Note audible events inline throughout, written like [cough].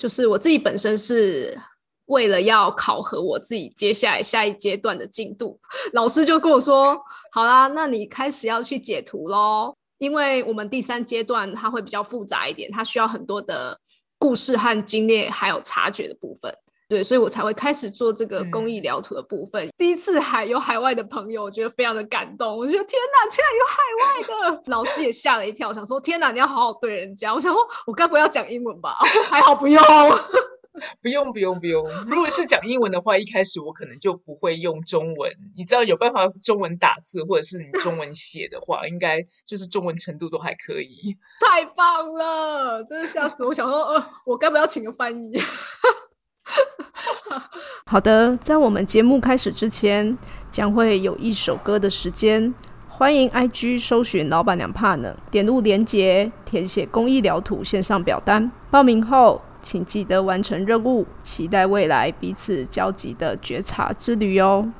就是我自己本身是为了要考核我自己接下来下一阶段的进度，老师就跟我说：“好啦，那你开始要去解图喽，因为我们第三阶段它会比较复杂一点，它需要很多的故事和经验，还有察觉的部分。”对，所以我才会开始做这个公益疗图的部分。第一次海有海外的朋友，我觉得非常的感动。我觉得天哪，竟然有海外的 [laughs] 老师也吓了一跳，想说天哪，你要好好对人家。我想说，我该不要讲英文吧？还好不用，[laughs] 不用，不用，不用。如果是讲英文的话，一开始我可能就不会用中文。你知道有办法中文打字，或者是你中文写的话，应该就是中文程度都还可以。太棒了，真的吓死我！想说，呃，我该不要请个翻译？[laughs] 好的，在我们节目开始之前，将会有一首歌的时间。欢迎 IG 搜寻“老板娘怕呢”，点入连结，填写公益疗图线上表单。报名后，请记得完成任务，期待未来彼此交集的觉察之旅哦。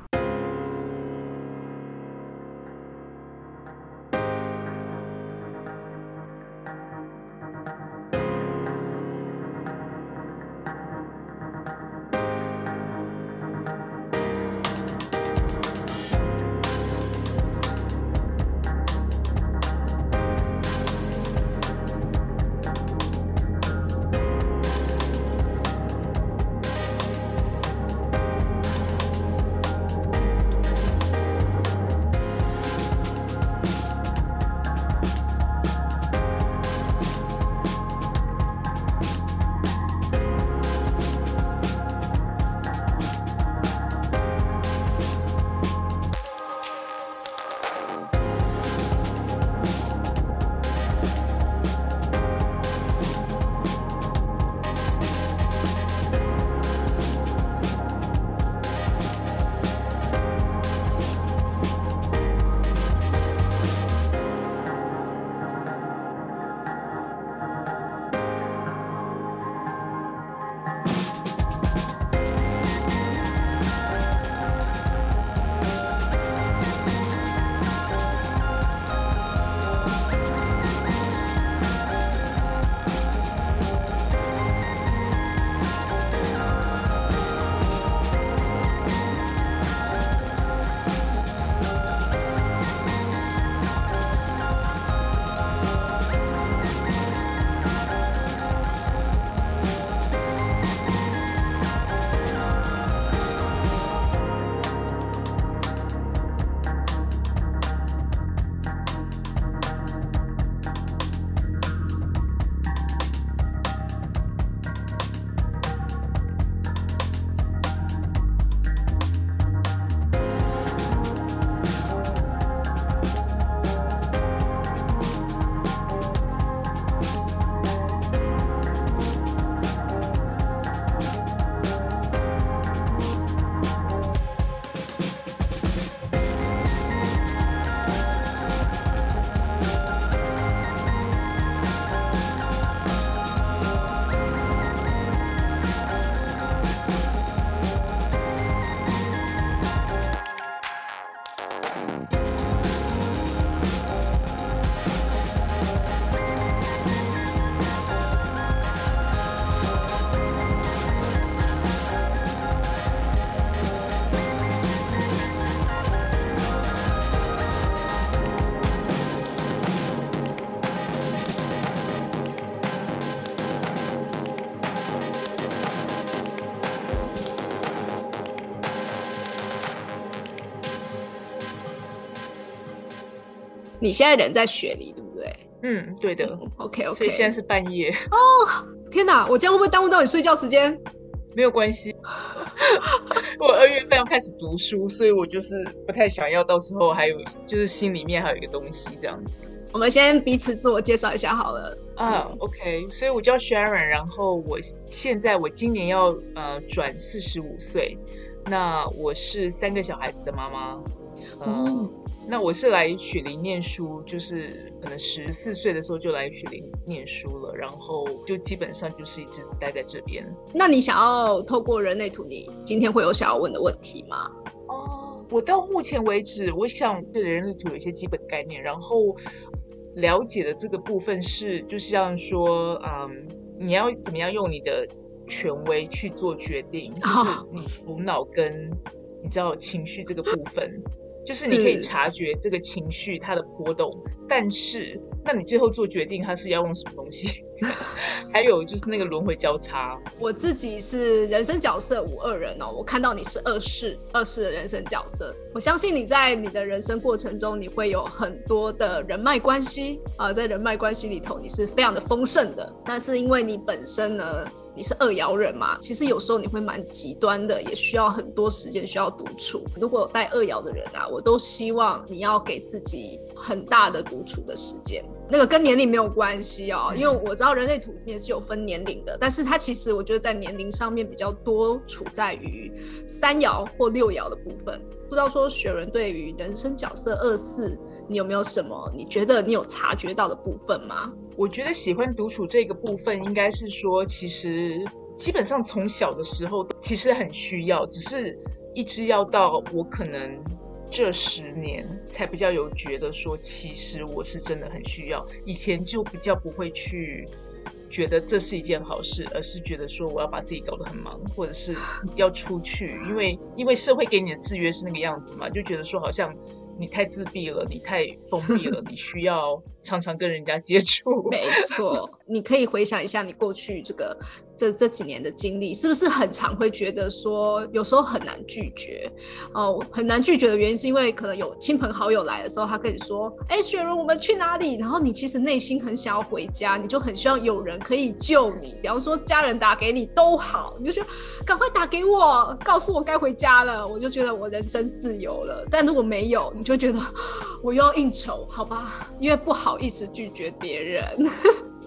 你现在人在雪梨，对不对？嗯，对的。OK OK。所以现在是半夜。哦，天哪！我这样会不会耽误到你睡觉时间？没有关系。[laughs] 我二月份要开始读书，所以我就是不太想要到时候还有，就是心里面还有一个东西这样子。我们先彼此自我介绍一下好了。啊，OK。所以我叫 Sharon，然后我现在我今年要呃转四十五岁，那我是三个小孩子的妈妈。哦。那我是来雪梨念书，就是可能十四岁的时候就来雪梨念书了，然后就基本上就是一直待在这边。那你想要透过人类图，你今天会有想要问的问题吗？哦，我到目前为止，我想对人类图有一些基本概念，然后了解的这个部分是，就是像说，嗯，你要怎么样用你的权威去做决定，就是你头脑跟你知道情绪这个部分，就是你可以察觉这个情绪它的波动，但是那你最后做决定，它是要用什么东西？还有就是那个轮回交叉。我自己是人生角色五二人哦，我看到你是二世二世的人生角色，我相信你在你的人生过程中，你会有很多的人脉关系啊，在人脉关系里头，你是非常的丰盛的。但是因为你本身呢，你是二爻人嘛，其实有时候你会蛮极端的，也需要很多时间需要独处。如果带二爻的人啊，我都希望你要给自己很大的独处的时间。那个跟年龄没有关系哦，因为我知道人类图里面是有分年龄的，但是它其实我觉得在年龄上面比较多处在于三爻或六爻的部分。不知道说雪人对于人生角色二四，你有没有什么你觉得你有察觉到的部分吗？我觉得喜欢独处这个部分，应该是说其实基本上从小的时候其实很需要，只是一直要到我可能。这十年才比较有觉得说，其实我是真的很需要。以前就比较不会去觉得这是一件好事，而是觉得说我要把自己搞得很忙，或者是要出去，因为因为社会给你的制约是那个样子嘛，就觉得说好像你太自闭了，你太封闭了，[laughs] 你需要常常跟人家接触。没错，你可以回想一下你过去这个。这这几年的经历，是不是很常会觉得说，有时候很难拒绝？哦，很难拒绝的原因是因为可能有亲朋好友来的时候，他跟你说：“哎，雪茹，我们去哪里？”然后你其实内心很想要回家，你就很希望有人可以救你。比方说家人打给你都好，你就觉得赶快打给我，告诉我该回家了，我就觉得我人生自由了。但如果没有，你就觉得 [gasps] 我又要应酬，好吧？因为不好意思拒绝别人，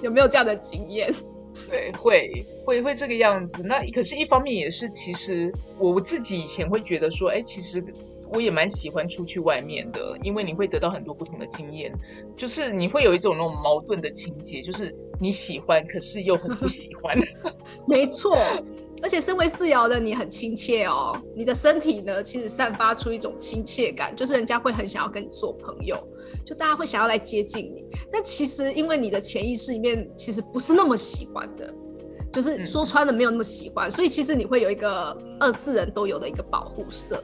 有没有这样的经验？[laughs] 对，会会会这个样子。那可是，一方面也是，其实我自己以前会觉得说，哎，其实我也蛮喜欢出去外面的，因为你会得到很多不同的经验。就是你会有一种那种矛盾的情节，就是你喜欢，可是又很不喜欢。[laughs] 没错，而且身为四爻的你很亲切哦，你的身体呢，其实散发出一种亲切感，就是人家会很想要跟你做朋友。就大家会想要来接近你，但其实因为你的潜意识里面其实不是那么喜欢的，就是说穿了没有那么喜欢，所以其实你会有一个二四人都有的一个保护色，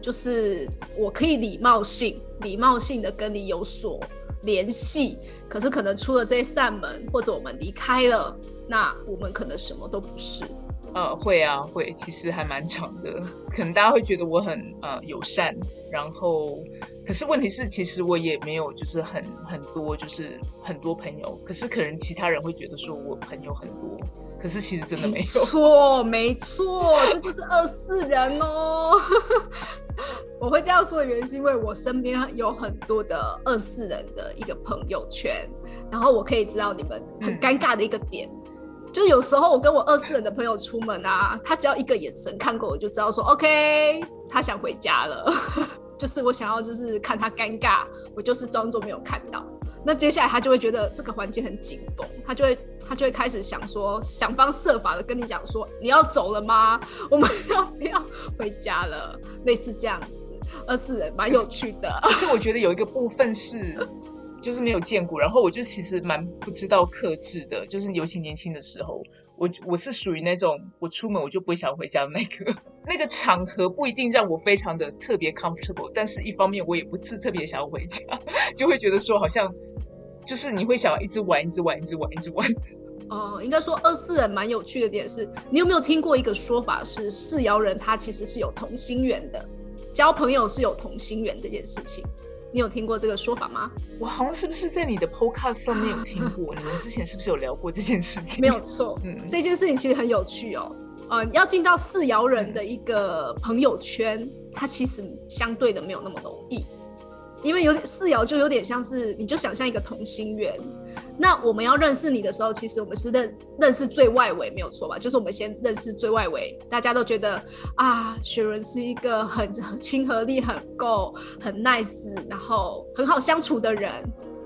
就是我可以礼貌性、礼貌性的跟你有所联系，可是可能出了这扇门或者我们离开了，那我们可能什么都不是。呃，会啊，会，其实还蛮长的。可能大家会觉得我很呃友善，然后，可是问题是，其实我也没有就是很很多，就是很多朋友。可是可能其他人会觉得说我朋友很多，可是其实真的没有。[laughs] 错，没错，这就是二四人哦。[laughs] 我会这样说的原因是因为我身边有很多的二四人的一个朋友圈，然后我可以知道你们很尴尬的一个点。就有时候我跟我二四人的朋友出门啊，他只要一个眼神看过我就知道说 OK，他想回家了。[laughs] 就是我想要就是看他尴尬，我就是装作没有看到。那接下来他就会觉得这个环境很紧绷，他就会他就会开始想说想方设法的跟你讲说你要走了吗？我们 [laughs] 要不要回家了？类似这样子，二四人蛮有趣的。可是我觉得有一个部分是。就是没有见过，然后我就其实蛮不知道克制的，就是尤其年轻的时候，我我是属于那种我出门我就不会想回家的那个，[laughs] 那个场合不一定让我非常的特别 comfortable，但是一方面我也不是特别想要回家，[laughs] 就会觉得说好像就是你会想要一直玩，一直玩，一直玩，一直玩。哦，应该说二四人蛮有趣的点是，你有没有听过一个说法是四爻人他其实是有同心圆的，交朋友是有同心圆这件事情。你有听过这个说法吗？我好像是不是在你的 podcast 上面有听 [laughs] 过？你们之前是不是有聊过这件事情？没有错，嗯，[laughs] 这件事情其实很有趣哦。呃，要进到四爻人的一个朋友圈，它其实相对的没有那么容易。因为有点四爻就有点像是，你就想象一个同心圆。那我们要认识你的时候，其实我们是认认识最外围没有错吧？就是我们先认识最外围，大家都觉得啊，雪伦是一个很亲和力很够、很 nice，然后很好相处的人，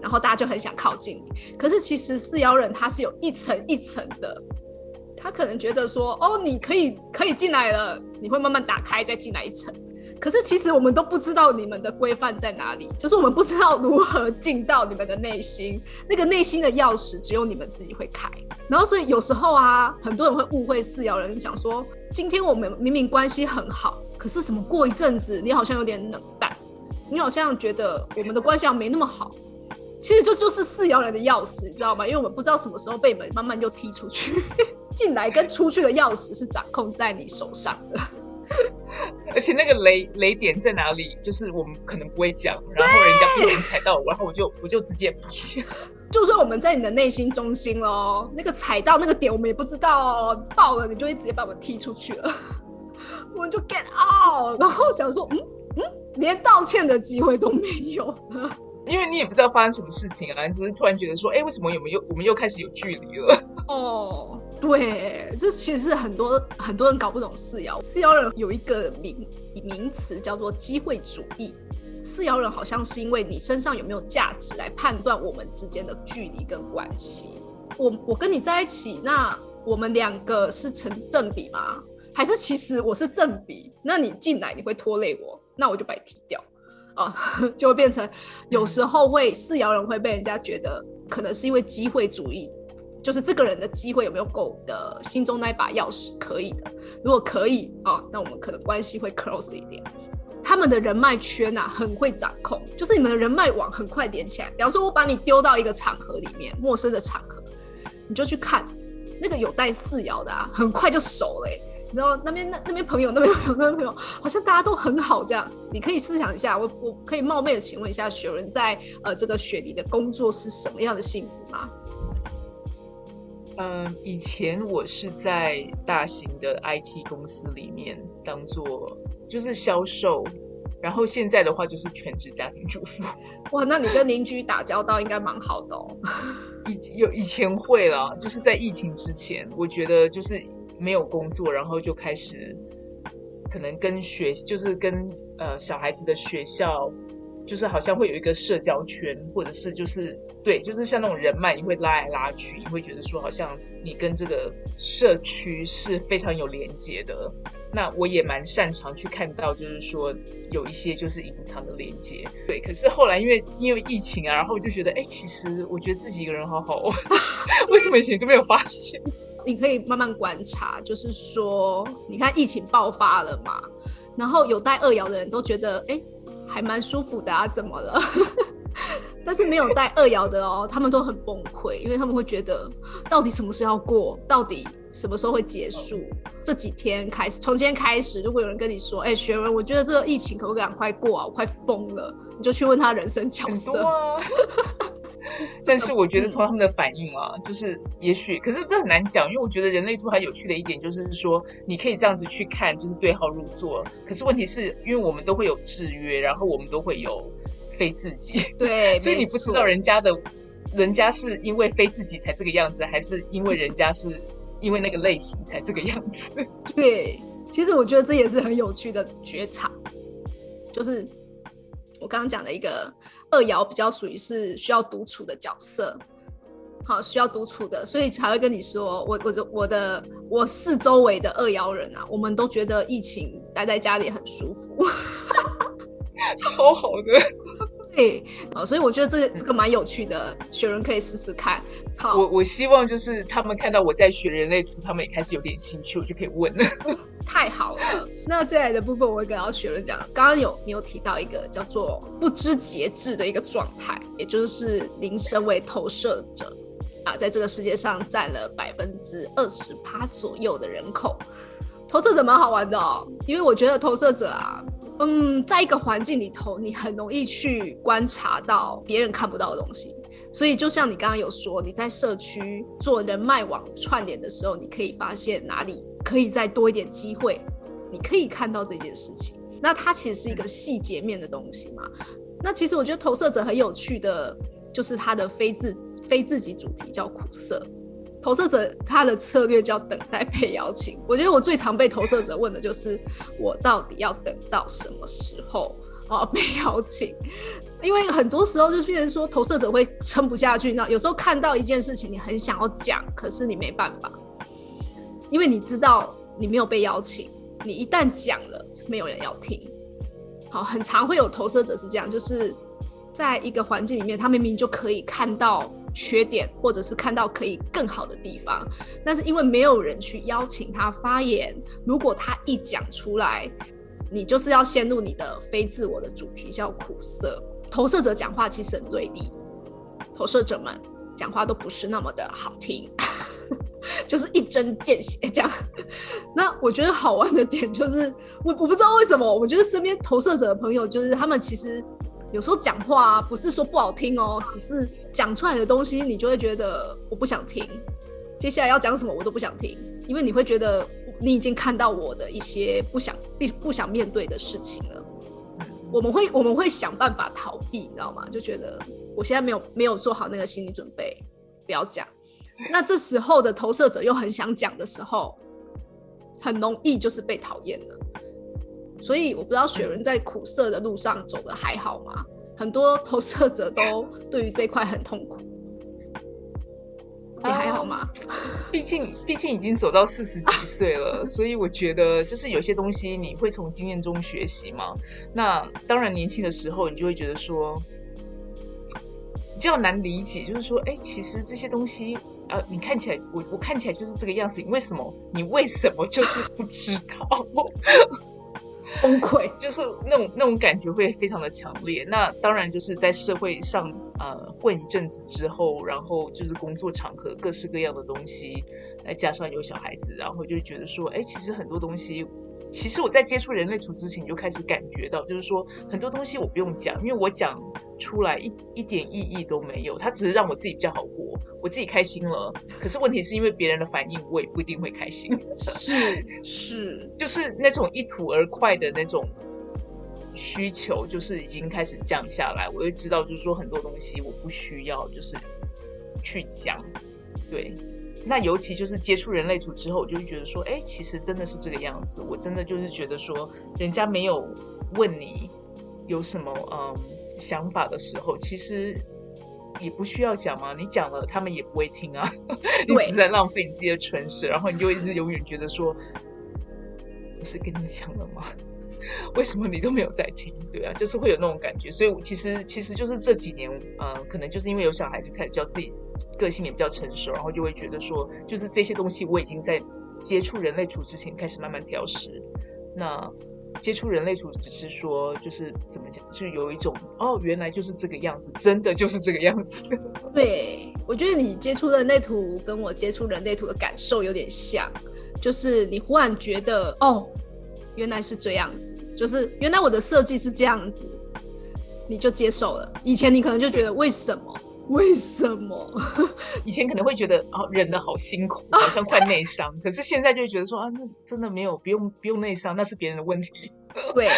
然后大家就很想靠近你。可是其实四爻人他是有一层一层的，他可能觉得说，哦，你可以可以进来了，你会慢慢打开再进来一层。可是其实我们都不知道你们的规范在哪里，就是我们不知道如何进到你们的内心，那个内心的钥匙只有你们自己会开。然后所以有时候啊，很多人会误会四爻人，想说今天我们明明关系很好，可是怎么过一阵子你好像有点冷淡，你好像觉得我们的关系没那么好。其实就就是四爻人的钥匙，你知道吗？因为我们不知道什么时候被你们慢慢就踢出去，[laughs] 进来跟出去的钥匙是掌控在你手上的。[laughs] 而且那个雷雷点在哪里，就是我们可能不会讲，然后人家不能踩到，然后我就 [laughs] 我就直接，就算我们在你的内心中心喽，那个踩到那个点我们也不知道，爆了你就会直接把我们踢出去了，[laughs] 我们就 get out，然后想说，嗯？嗯，连道歉的机会都没有。了。因为你也不知道发生什么事情啊，你只是突然觉得说，哎，为什么我们又我们又开始有距离了？哦，对，这其实是很多很多人搞不懂四爻。四爻人有一个名名词叫做机会主义。四爻人好像是因为你身上有没有价值来判断我们之间的距离跟关系。我我跟你在一起，那我们两个是成正比吗？还是其实我是正比？那你进来你会拖累我，那我就把你踢掉。啊，[laughs] 就会变成有时候会四爻人会被人家觉得可能是因为机会主义，就是这个人的机会有没有够的，心中那一把钥匙可以的，如果可以啊，那我们可能关系会 close 一点。他们的人脉圈呐很会掌控，就是你们的人脉网很快连起来。比方说，我把你丢到一个场合里面，陌生的场合，你就去看那个有带四爻的啊，很快就熟了。然后那边那那边朋友那边朋友那边朋友，好像大家都很好这样。你可以思想一下，我我可以冒昧的请问一下，雪人在呃这个雪梨的工作是什么样的性质吗？嗯，以前我是在大型的 IT 公司里面当做就是销售，然后现在的话就是全职家庭主妇。[laughs] 哇，那你跟邻居打交道应该蛮好的哦。以有以前会了，就是在疫情之前，我觉得就是。没有工作，然后就开始可能跟学，就是跟呃小孩子的学校，就是好像会有一个社交圈，或者是就是对，就是像那种人脉，你会拉来拉去，你会觉得说好像你跟这个社区是非常有连接的。那我也蛮擅长去看到，就是说有一些就是隐藏的连接。对，可是后来因为因为疫情啊，然后我就觉得，哎，其实我觉得自己一个人好好，[laughs] 为什么以前就没有发现？你可以慢慢观察，就是说，你看疫情爆发了嘛，然后有带二爻的人都觉得，哎，还蛮舒服的啊，怎么了？[laughs] 但是没有带二爻的哦，他们都很崩溃，因为他们会觉得，到底什么时候要过？到底什么时候会结束？这几天开始，从今天开始，如果有人跟你说，哎，学文，我觉得这个疫情可不可以赶快过啊？我快疯了，你就去问他人生角色。[laughs] [laughs] 但是我觉得从他们的反应啊，就是也许，可是这很难讲，因为我觉得人类图还有趣的一点就是说，你可以这样子去看，就是对号入座。可是问题是因为我们都会有制约，然后我们都会有非自己，对，[laughs] 所以你不知道人家的，人家是因为非自己才这个样子，还是因为人家是因为那个类型才这个样子？[laughs] 对，其实我觉得这也是很有趣的觉察，就是我刚刚讲的一个。二爻比较属于是需要独处的角色，好，需要独处的，所以才会跟你说，我我就我的我四周围的二爻人啊，我们都觉得疫情待在家里很舒服，[laughs] 超好的。对，好，所以我觉得这这个蛮有趣的，雪人可以试试看。好，我我希望就是他们看到我在学人类图，他们也开始有点兴趣，我就可以问了。太好了，[laughs] 那接下来的部分我会跟到雪人讲。刚刚有你有提到一个叫做不知节制的一个状态，也就是您身为投射者啊，在这个世界上占了百分之二十八左右的人口。投射者蛮好玩的哦，因为我觉得投射者啊。嗯，在一个环境里头，你很容易去观察到别人看不到的东西。所以，就像你刚刚有说，你在社区做人脉网串联的时候，你可以发现哪里可以再多一点机会，你可以看到这件事情。那它其实是一个细节面的东西嘛？那其实我觉得投射者很有趣的，就是他的非自非自己主题叫苦涩。投射者他的策略叫等待被邀请。我觉得我最常被投射者问的就是，我到底要等到什么时候啊被邀请？因为很多时候就是变成说，投射者会撑不下去。那有时候看到一件事情，你很想要讲，可是你没办法，因为你知道你没有被邀请，你一旦讲了，没有人要听。好，很常会有投射者是这样，就是在一个环境里面，他明明就可以看到缺点，或者是看到可以更好的地方，但是因为没有人去邀请他发言，如果他一讲出来，你就是要陷入你的非自我的主题，叫苦涩。投射者讲话其实很对立，投射者们讲话都不是那么的好听。[laughs] 就是一针见血这样，那我觉得好玩的点就是，我我不知道为什么，我觉得身边投射者的朋友，就是他们其实有时候讲话不是说不好听哦，只是讲出来的东西你就会觉得我不想听，接下来要讲什么我都不想听，因为你会觉得你已经看到我的一些不想必不想面对的事情了，我们会我们会想办法逃避，你知道吗？就觉得我现在没有没有做好那个心理准备，不要讲。那这时候的投射者又很想讲的时候，很容易就是被讨厌了。所以我不知道雪人在苦涩的路上走的还好吗？很多投射者都对于这块很痛苦。你还好吗？毕竟毕竟已经走到四十几岁了，[laughs] 所以我觉得就是有些东西你会从经验中学习嘛。那当然年轻的时候你就会觉得说比较难理解，就是说，哎，其实这些东西。呃，你看起来，我我看起来就是这个样子，你为什么？你为什么就是不知道？崩溃，就是那种那种感觉会非常的强烈。那当然就是在社会上呃混一阵子之后，然后就是工作场合各式各样的东西，再加上有小孩子，然后就觉得说，哎，其实很多东西。其实我在接触人类图之前，就开始感觉到，就是说很多东西我不用讲，因为我讲出来一一点意义都没有，它只是让我自己比较好过，我自己开心了。可是问题是因为别人的反应，我也不一定会开心。是是，[laughs] 就是那种一吐而快的那种需求，就是已经开始降下来。我就知道，就是说很多东西我不需要，就是去讲，对。那尤其就是接触人类图之后，我就会觉得说，哎，其实真的是这个样子。我真的就是觉得说，人家没有问你有什么嗯想法的时候，其实也不需要讲嘛。你讲了，他们也不会听啊。[laughs] 你只是在浪费你自己的唇舌，然后你就一直永远觉得说，不是跟你讲了吗？为什么你都没有在听？对啊，就是会有那种感觉。所以其实其实就是这几年，呃，可能就是因为有小孩，就开始教自己个性也比较成熟，然后就会觉得说，就是这些东西我已经在接触人类图之前开始慢慢调试。那接触人类图只是说，就是怎么讲，就有一种哦，原来就是这个样子，真的就是这个样子。[laughs] 对，我觉得你接触人类图跟我接触人类图的感受有点像，就是你忽然觉得哦。原来是这样子，就是原来我的设计是这样子，你就接受了。以前你可能就觉得为什么？为什么？[laughs] 以前可能会觉得哦，忍的好辛苦，[laughs] 好像快内伤。可是现在就觉得说啊，那真的没有，不用不用内伤，那是别人的问题。[laughs] 对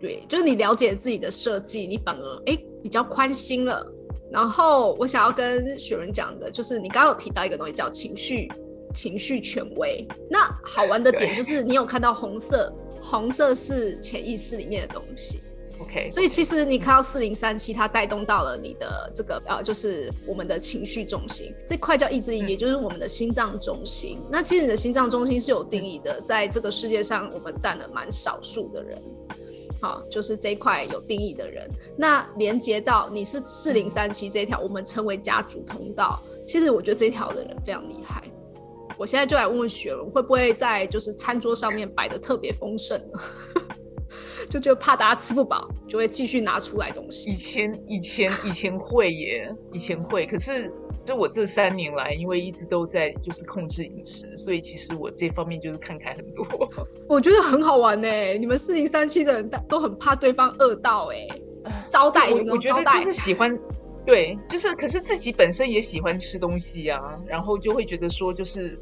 对，就是你了解自己的设计，你反而哎比较宽心了。然后我想要跟雪人讲的，就是你刚刚有提到一个东西叫情绪情绪权威。那好玩的点就是你有看到红色。红色是潜意识里面的东西，OK。所以其实你看到四零三七，它带动到了你的这个呃，就是我们的情绪中心这块叫意志力，也就是我们的心脏中心。那其实你的心脏中心是有定义的，在这个世界上我们占了蛮少数的人，好，就是这一块有定义的人。那连接到你是四零三七这一条，我们称为家族通道。其实我觉得这条的人非常厉害。我现在就来问问雪伦，会不会在就是餐桌上面摆的特别丰盛呢？[laughs] 就就怕大家吃不饱，就会继续拿出来东西。以前以前以前会耶，以前会。可是就我这三年来，因为一直都在就是控制饮食，所以其实我这方面就是看开很多。[laughs] 我觉得很好玩呢，你们四零三七的人都很怕对方饿到哎，招待我我觉得就是喜欢。对，就是，可是自己本身也喜欢吃东西啊，然后就会觉得说，就是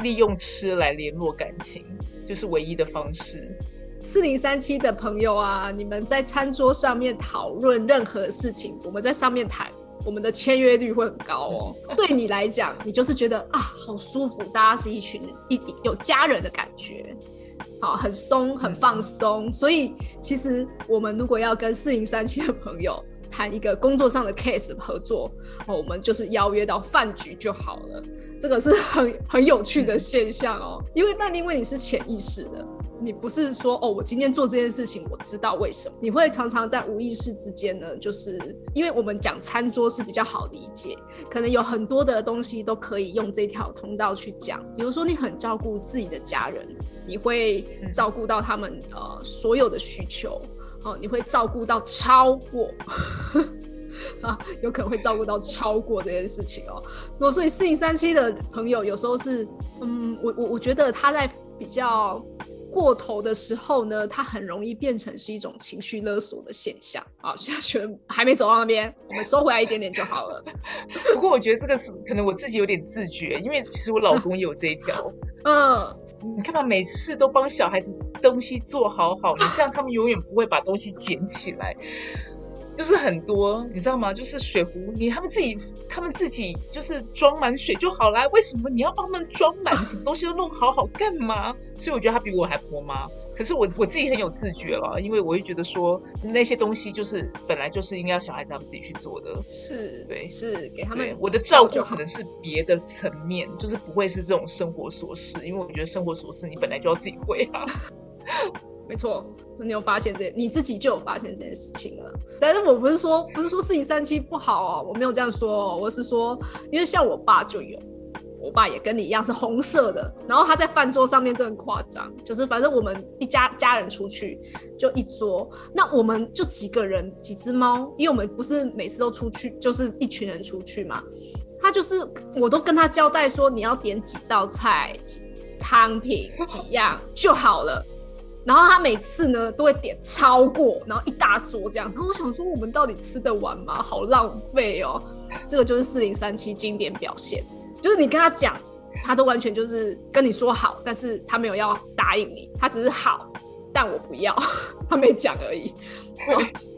利用吃来联络感情，就是唯一的方式。四零三七的朋友啊，你们在餐桌上面讨论任何事情，我们在上面谈，我们的签约率会很高哦。[laughs] 对你来讲，你就是觉得啊，好舒服，大家是一群一有家人的感觉，好，很松，很放松。所以其实我们如果要跟四零三七的朋友。谈一个工作上的 case 合作，哦，我们就是邀约到饭局就好了。这个是很很有趣的现象哦，因为那因为你是潜意识的，你不是说哦，我今天做这件事情，我知道为什么。你会常常在无意识之间呢，就是因为我们讲餐桌是比较好理解，可能有很多的东西都可以用这条通道去讲。比如说，你很照顾自己的家人，你会照顾到他们呃所有的需求，哦，你会照顾到超过。啊，有可能会照顾到超过这件事情哦。那所以四零三七的朋友有时候是，嗯，我我我觉得他在比较过头的时候呢，他很容易变成是一种情绪勒索的现象。啊，现在觉得还没走到那边，我们收回来一点点就好了。不过我觉得这个是可能我自己有点自觉，因为其实我老公也有这一条。[laughs] 嗯，你看嘛，每次都帮小孩子东西做好好，你这样他们永远不会把东西捡起来。就是很多，你知道吗？就是水壶，你他们自己，他们自己就是装满水就好啦。为什么你要帮他们装满？什么东西都弄好好干嘛？所以我觉得他比我还婆妈。可是我我自己很有自觉了，因为我会觉得说那些东西就是本来就是应该要小孩子他们自己去做的。是，对，是给他们。我的照顾可能是别的层面，就是不会是这种生活琐事，因为我觉得生活琐事你本来就要自己会啊。没错，你有发现这，你自己就有发现这件事情了。但是我不是说，不是说四零三七不好哦，我没有这样说，我是说，因为像我爸就有，我爸也跟你一样是红色的，然后他在饭桌上面真的夸张，就是反正我们一家家人出去就一桌，那我们就几个人几只猫，因为我们不是每次都出去，就是一群人出去嘛，他就是我都跟他交代说，你要点几道菜、几汤品几样就好了。然后他每次呢都会点超过，然后一大桌这样。然后我想说，我们到底吃得完吗？好浪费哦！这个就是四零三七经典表现，就是你跟他讲，他都完全就是跟你说好，但是他没有要答应你，他只是好，但我不要，[laughs] 他没讲而已。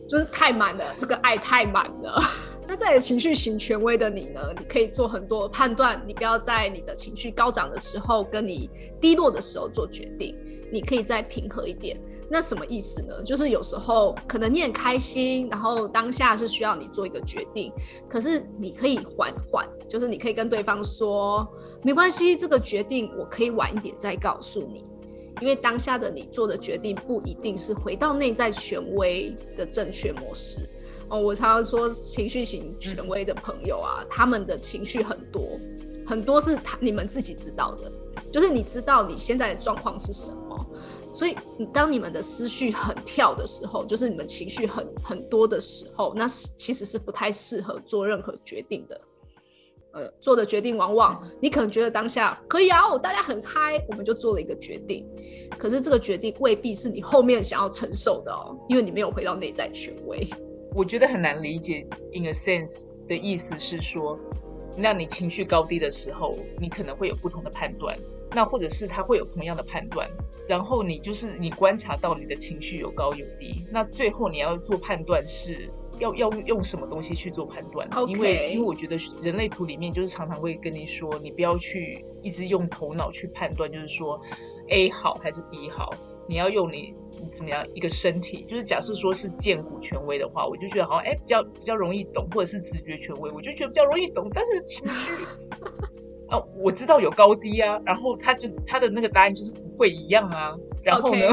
就是太满了，这个爱太满了。那在情绪型权威的你呢？你可以做很多判断，你不要在你的情绪高涨的时候，跟你低落的时候做决定。你可以再平和一点，那什么意思呢？就是有时候可能你很开心，然后当下是需要你做一个决定，可是你可以缓缓，就是你可以跟对方说，没关系，这个决定我可以晚一点再告诉你，因为当下的你做的决定不一定是回到内在权威的正确模式。哦，我常常说情绪型权威的朋友啊，他们的情绪很多，很多是他你们自己知道的，就是你知道你现在的状况是什么。所以，当你们的思绪很跳的时候，就是你们情绪很很多的时候，那其实是不太适合做任何决定的。呃，做的决定往往你可能觉得当下可以啊，大家很嗨，我们就做了一个决定。可是这个决定未必是你后面想要承受的哦，因为你没有回到内在权威。我觉得很难理解，in a sense 的意思是说，那你情绪高低的时候，你可能会有不同的判断，那或者是他会有同样的判断。然后你就是你观察到你的情绪有高有低，那最后你要做判断是要要用什么东西去做判断？因为因为我觉得人类图里面就是常常会跟你说，你不要去一直用头脑去判断，就是说 A 好还是 B 好，你要用你怎么样一个身体，就是假设说是剑骨权威的话，我就觉得好像哎比较比较容易懂，或者是直觉权威，我就觉得比较容易懂，但是情绪。哦，我知道有高低啊，然后他就他的那个答案就是不会一样啊。然后呢，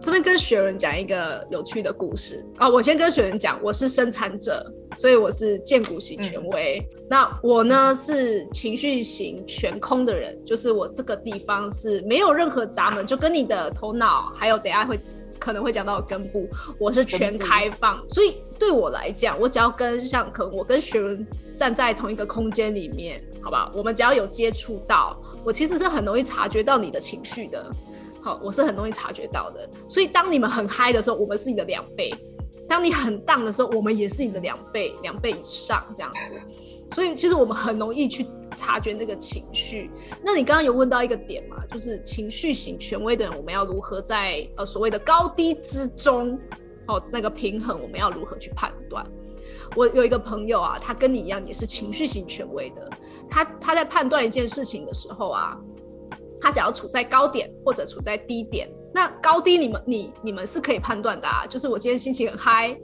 这边跟雪人讲一个有趣的故事啊。我先跟雪人讲，我是生产者，所以我是建股型权威。那我呢是情绪型全空的人，就是我这个地方是没有任何闸门，就跟你的头脑还有等下会可能会讲到根部，我是全开放。所以对我来讲，我只要跟像可能我跟雪人站在同一个空间里面。好吧，我们只要有接触到，我其实是很容易察觉到你的情绪的。好，我是很容易察觉到的。所以当你们很嗨的时候，我们是你的两倍；当你很荡的时候，我们也是你的两倍、两倍以上这样子。所以其实我们很容易去察觉那个情绪。那你刚刚有问到一个点嘛，就是情绪型权威的人，我们要如何在呃所谓的高低之中，哦那个平衡，我们要如何去判断？我有一个朋友啊，他跟你一样也是情绪型权威的。他他在判断一件事情的时候啊，他只要处在高点或者处在低点，那高低你们你你们是可以判断的啊。就是我今天心情很嗨，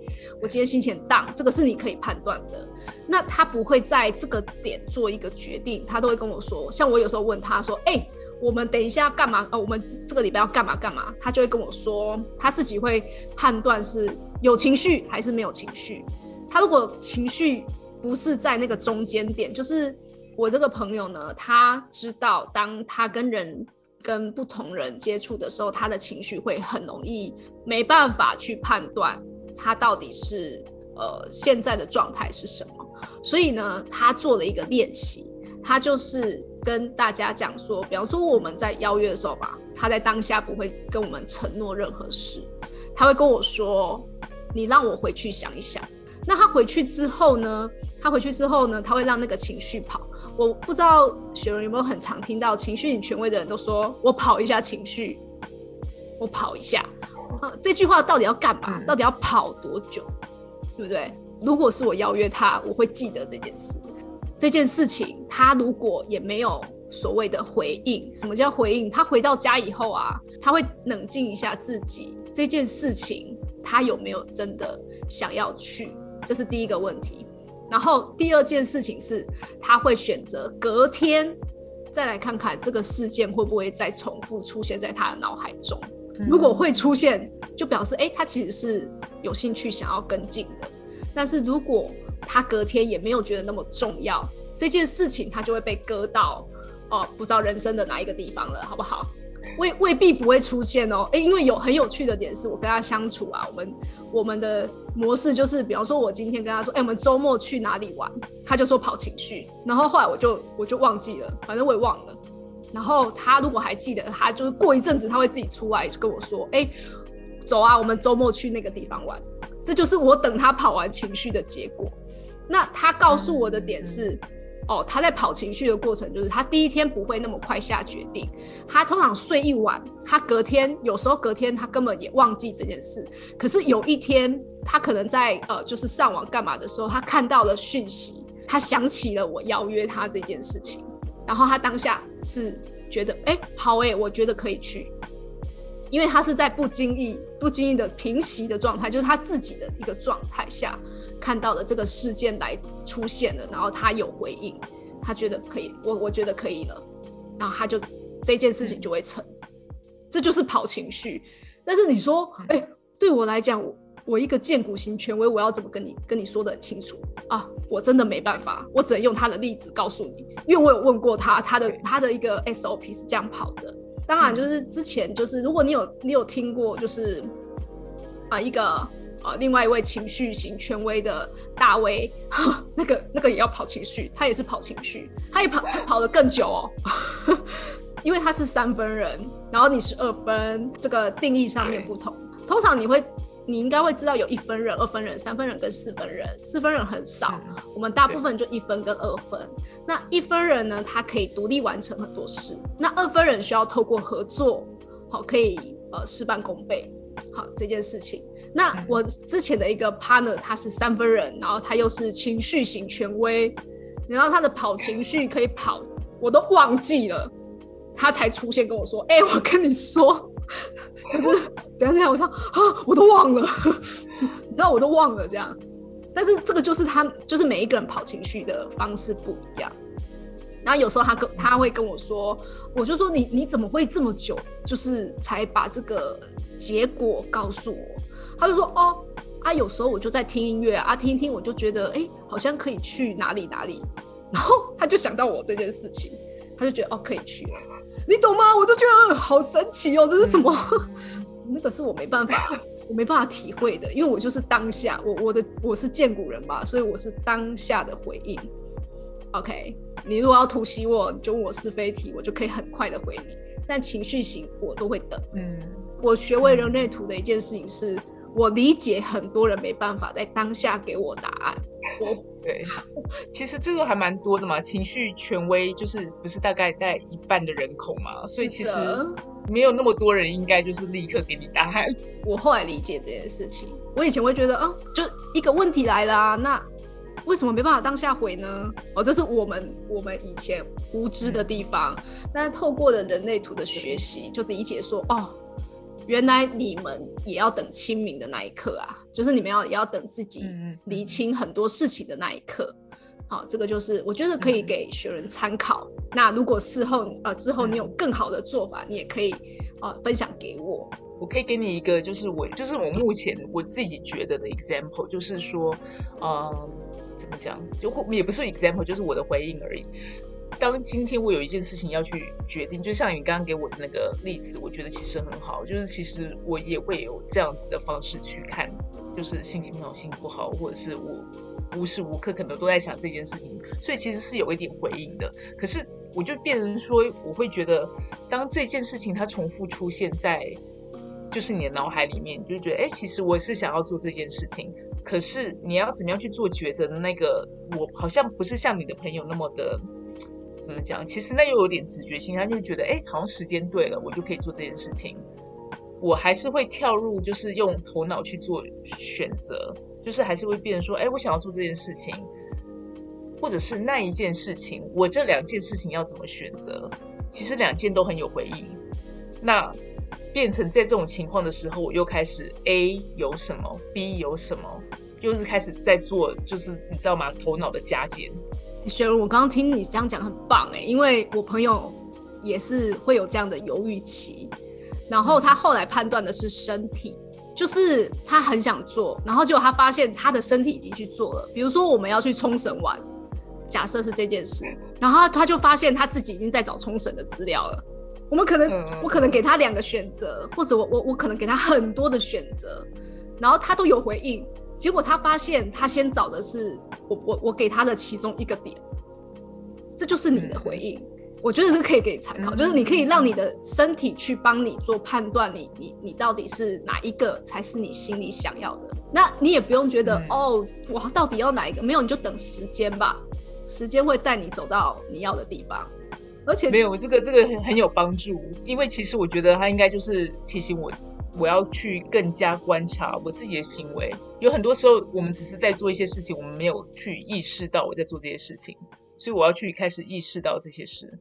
我今天心情很荡，这个是你可以判断的。那他不会在这个点做一个决定，他都会跟我说。像我有时候问他说：“哎，我们等一下干嘛？呃，我们这个礼拜要干嘛干嘛？他就会跟我说，他自己会判断是有情绪还是没有情绪。他如果情绪不是在那个中间点，就是我这个朋友呢，他知道当他跟人跟不同人接触的时候，他的情绪会很容易没办法去判断他到底是呃现在的状态是什么。所以呢，他做了一个练习，他就是跟大家讲说，比方说我们在邀约的时候吧，他在当下不会跟我们承诺任何事，他会跟我说：“你让我回去想一想。”那他回去之后呢？他回去之后呢？他会让那个情绪跑。我不知道雪荣有没有很常听到情绪权威的人都说：“我跑一下情绪，我跑一下。”啊，这句话到底要干嘛？到底要跑多久？对不对？如果是我邀约他，我会记得这件事。这件事情，他如果也没有所谓的回应，什么叫回应？他回到家以后啊，他会冷静一下自己，这件事情他有没有真的想要去？这是第一个问题。然后第二件事情是，他会选择隔天再来看看这个事件会不会再重复出现在他的脑海中。如果会出现，就表示哎，他其实是有兴趣想要跟进的。但是如果他隔天也没有觉得那么重要，这件事情他就会被割到哦，不知道人生的哪一个地方了，好不好？未未必不会出现哦，诶，因为有很有趣的点是我跟他相处啊，我们我们的模式就是，比方说我今天跟他说，哎，我们周末去哪里玩，他就说跑情绪，然后后来我就我就忘记了，反正我也忘了。然后他如果还记得，他就是过一阵子他会自己出来跟我说，哎，走啊，我们周末去那个地方玩。这就是我等他跑完情绪的结果。那他告诉我的点是，哦，他在跑情绪的过程，就是他第一天不会那么快下决定。他通常睡一晚，他隔天有时候隔天他根本也忘记这件事。可是有一天，他可能在呃，就是上网干嘛的时候，他看到了讯息，他想起了我邀约他这件事情，然后他当下是觉得，哎，好哎，我觉得可以去。因为他是在不经意、不经意的平息的状态，就是他自己的一个状态下看到的这个事件来出现了，然后他有回应，他觉得可以，我我觉得可以了，然后他就这件事情就会成，这就是跑情绪。但是你说，哎，对我来讲，我我一个荐股型权威，我要怎么跟你跟你说的很清楚啊？我真的没办法，我只能用他的例子告诉你，因为我有问过他，他的他的一个 SOP 是这样跑的。当然，就是之前就是，如果你有你有听过，就是啊一个啊另外一位情绪型权威的大 V，[laughs] 那个那个也要跑情绪，他也是跑情绪，他也跑跑得更久哦，[laughs] 因为他是三分人，然后你是二分，这个定义上面不同，通常你会。你应该会知道有一分人、二分人、三分人跟四分人。四分人很少，我们大部分就一分跟二分。那一分人呢，他可以独立完成很多事。那二分人需要透过合作，好可以呃事半功倍。好这件事情。那我之前的一个 partner 他是三分人，然后他又是情绪型权威，然后他的跑情绪可以跑，我都忘记了，他才出现跟我说：“哎，我跟你说。”就是怎样怎样，我说啊，我都忘了，[laughs] 你知道我都忘了这样。但是这个就是他，就是每一个人跑情绪的方式不一样。然后有时候他跟他会跟我说，我就说你你怎么会这么久，就是才把这个结果告诉我？他就说哦啊，有时候我就在听音乐啊，听一听我就觉得哎，好像可以去哪里哪里。然后他就想到我这件事情，他就觉得哦，可以去。你懂吗？我就觉得好神奇哦，这是什么？[laughs] 那个是我没办法，我没办法体会的，因为我就是当下，我我的我是见古人吧，所以我是当下的回应。OK，你如果要突袭我，你就问我是非题，我就可以很快的回你。但情绪型我都会等。嗯，我学为人类图的一件事情是。我理解很多人没办法在当下给我答案。我对，[laughs] 其实这个还蛮多的嘛。情绪权威就是不是大概在一半的人口嘛，所以其实没有那么多人应该就是立刻给你答案。[laughs] 我后来理解这件事情，我以前会觉得啊，就一个问题来了，那为什么没办法当下回呢？哦，这是我们我们以前无知的地方。但是透过了人类图的学习，就理解说哦。原来你们也要等清明的那一刻啊，就是你们要也要等自己理清很多事情的那一刻。好，这个就是我觉得可以给学人参考。那如果事后呃之后你有更好的做法，你也可以呃分享给我。我可以给你一个，就是我就是我目前我自己觉得的 example，就是说，呃，怎么讲，就也不是 example，就是我的回应而已。当今天我有一件事情要去决定，就像你刚刚给我的那个例子，我觉得其实很好。就是其实我也会有这样子的方式去看，就是心情好、心情不好，或者是我无时无刻可能都在想这件事情，所以其实是有一点回应的。可是我就变成说，我会觉得，当这件事情它重复出现在就是你的脑海里面，你就觉得，哎，其实我是想要做这件事情，可是你要怎么样去做抉择的那个，我好像不是像你的朋友那么的。怎么讲？其实那又有点直觉性，他就觉得，哎，好像时间对了，我就可以做这件事情。我还是会跳入，就是用头脑去做选择，就是还是会变成说，哎，我想要做这件事情，或者是那一件事情，我这两件事情要怎么选择？其实两件都很有回应。那变成在这种情况的时候，我又开始 A 有什么，B 有什么，又是开始在做，就是你知道吗？头脑的加减。雪茹，我刚刚听你这样讲很棒哎，因为我朋友也是会有这样的犹豫期，然后他后来判断的是身体，就是他很想做，然后结果他发现他的身体已经去做了。比如说我们要去冲绳玩，假设是这件事，然后他就发现他自己已经在找冲绳的资料了。我们可能我可能给他两个选择，或者我我我可能给他很多的选择，然后他都有回应。结果他发现，他先找的是我我我给他的其中一个点，这就是你的回应。我觉得这可以给你参考，就是你可以让你的身体去帮你做判断，你你你到底是哪一个才是你心里想要的。那你也不用觉得哦，我到底要哪一个？没有，你就等时间吧，时间会带你走到你要的地方。而且没有这个这个很有帮助，因为其实我觉得他应该就是提醒我。我要去更加观察我自己的行为，有很多时候我们只是在做一些事情，我们没有去意识到我在做这些事情，所以我要去开始意识到这些事。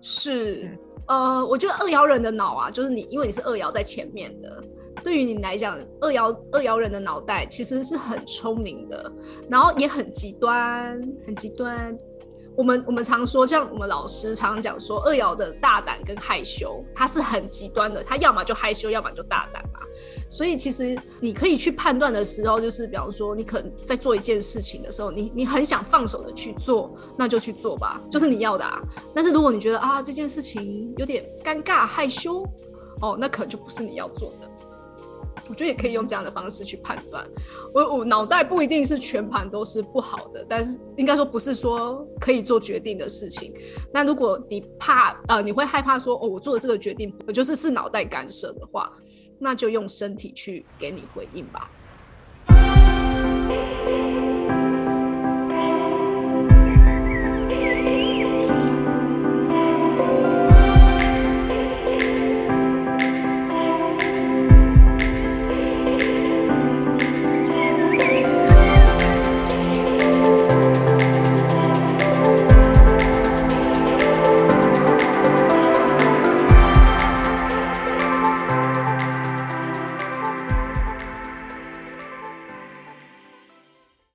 是，呃，我觉得二爻人的脑啊，就是你，因为你是二爻在前面的，对于你来讲，二爻二爻人的脑袋其实是很聪明的，然后也很极端，很极端。我们我们常说，像我们老师常常讲说，二爻的大胆跟害羞，他是很极端的，他要么就害羞，要么就大胆嘛。所以其实你可以去判断的时候，就是比方说，你可能在做一件事情的时候，你你很想放手的去做，那就去做吧，就是你要的啊。但是如果你觉得啊这件事情有点尴尬害羞，哦，那可能就不是你要做的。我觉得也可以用这样的方式去判断。我我脑袋不一定是全盘都是不好的，但是应该说不是说可以做决定的事情。那如果你怕呃，你会害怕说哦，我做的这个决定我就是是脑袋干涉的话，那就用身体去给你回应吧。